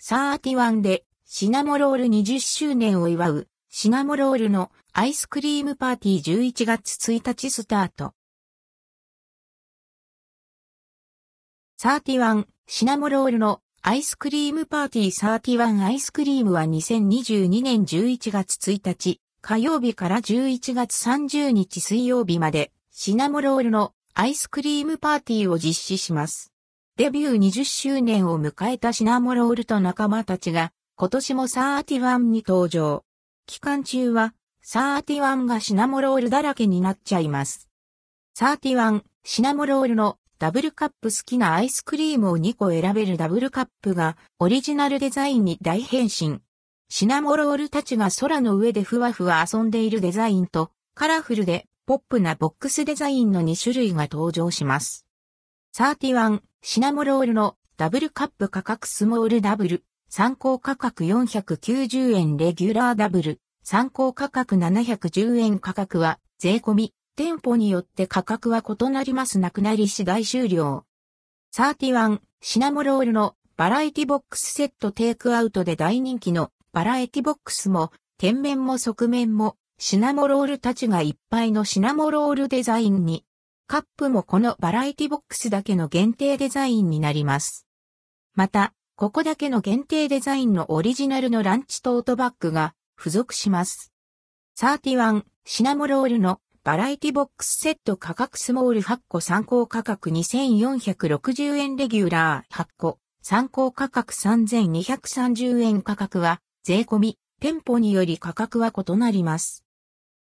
31でシナモロール20周年を祝うシナモロールのアイスクリームパーティー11月1日スタート。31シナモロールのアイスクリームパーティー31アイスクリームは2022年11月1日火曜日から11月30日水曜日までシナモロールのアイスクリームパーティーを実施します。デビュー20周年を迎えたシナモロールと仲間たちが今年も31に登場。期間中は31がシナモロールだらけになっちゃいます。31シナモロールのダブルカップ好きなアイスクリームを2個選べるダブルカップがオリジナルデザインに大変身。シナモロールたちが空の上でふわふわ遊んでいるデザインとカラフルでポップなボックスデザインの2種類が登場します。31シナモロールのダブルカップ価格スモールダブル参考価格490円レギュラーダブル参考価格710円価格は税込み店舗によって価格は異なりますなくなり次第終了。31シナモロールのバラエティボックスセットテイクアウトで大人気のバラエティボックスも天面も側面もシナモロールたちがいっぱいのシナモロールデザインに。カップもこのバラエティボックスだけの限定デザインになります。また、ここだけの限定デザインのオリジナルのランチトートバッグが付属します。31シナモロールのバラエティボックスセット価格スモール8個参考価格2460円レギュラー8個参考価格3230円価格は税込み店舗により価格は異なります。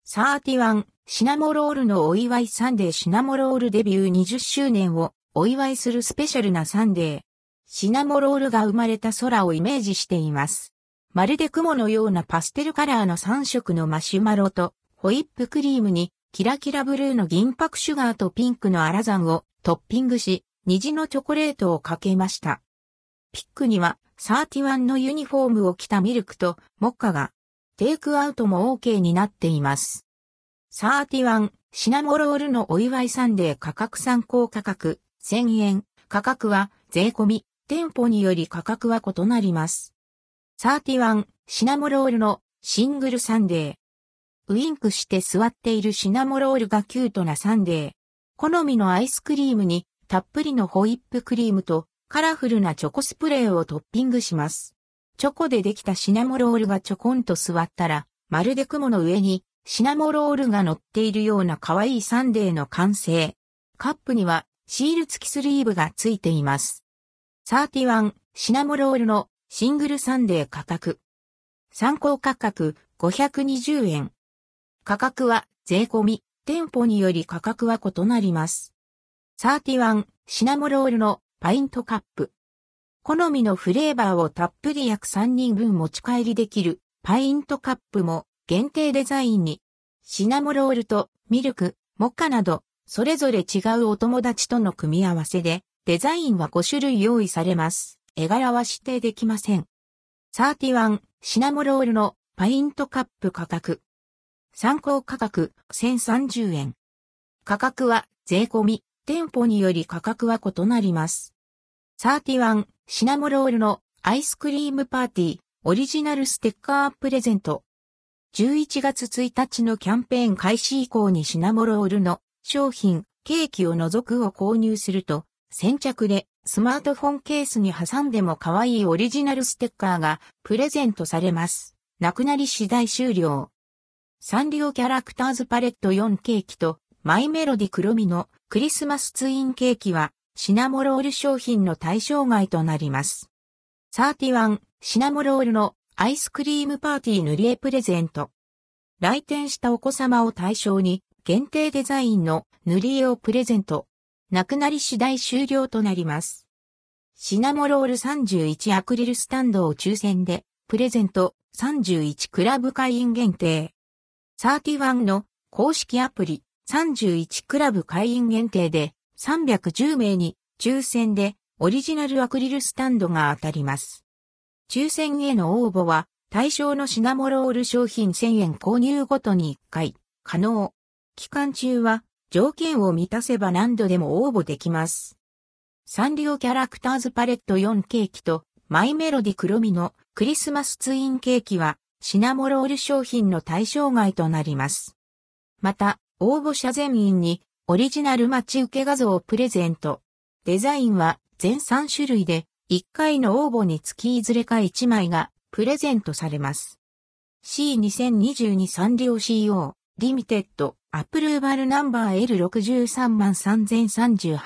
31シナモロールのお祝いサンデーシナモロールデビュー20周年をお祝いするスペシャルなサンデー。シナモロールが生まれた空をイメージしています。まるで雲のようなパステルカラーの3色のマシュマロとホイップクリームにキラキラブルーの銀箔シュガーとピンクのアラザンをトッピングし、虹のチョコレートをかけました。ピックには31のユニフォームを着たミルクとモッカがテイクアウトも OK になっています。31シナモロールのお祝いサンデー価格参考価格1000円価格は税込み店舗により価格は異なります。31シナモロールのシングルサンデーウインクして座っているシナモロールがキュートなサンデー。好みのアイスクリームにたっぷりのホイップクリームとカラフルなチョコスプレーをトッピングします。チョコでできたシナモロールがちょこんと座ったら、まるで雲の上にシナモロールが乗っているような可愛いサンデーの完成。カップにはシール付きスリーブが付いています。31シナモロールのシングルサンデー価格。参考価格520円。価格は税込み、店舗により価格は異なります。31シナモロールのパイントカップ。好みのフレーバーをたっぷり約3人分持ち帰りできるパイントカップも限定デザインにシナモロールとミルク、モカなどそれぞれ違うお友達との組み合わせでデザインは5種類用意されます。絵柄は指定できません。31シナモロールのパイントカップ価格。参考価格1030円。価格は税込み、店舗により価格は異なります。31シナモロールのアイスクリームパーティーオリジナルステッカープレゼント。11月1日のキャンペーン開始以降にシナモロールの商品、ケーキを除くを購入すると、先着でスマートフォンケースに挟んでも可愛いオリジナルステッカーがプレゼントされます。なくなり次第終了。サンリオキャラクターズパレット4ケーキとマイメロディ黒ミのクリスマスツインケーキはシナモロール商品の対象外となります。31シナモロールのアイスクリームパーティー塗り絵プレゼント。来店したお子様を対象に限定デザインの塗り絵をプレゼント。なくなり次第終了となります。シナモロール31アクリルスタンドを抽選でプレゼント31クラブ会員限定。31の公式アプリ31クラブ会員限定で310名に抽選でオリジナルアクリルスタンドが当たります。抽選への応募は対象のシナモロール商品1000円購入ごとに1回可能。期間中は条件を満たせば何度でも応募できます。サンリオキャラクターズパレット4ケーキとマイメロディ黒みのクリスマスツインケーキはシナモロール商品の対象外となります。また、応募者全員にオリジナル待ち受け画像をプレゼント。デザインは全3種類で1回の応募につきいずれか1枚がプレゼントされます。C2022 サンリオ CO リミテッドアプルーバルナンバー L633038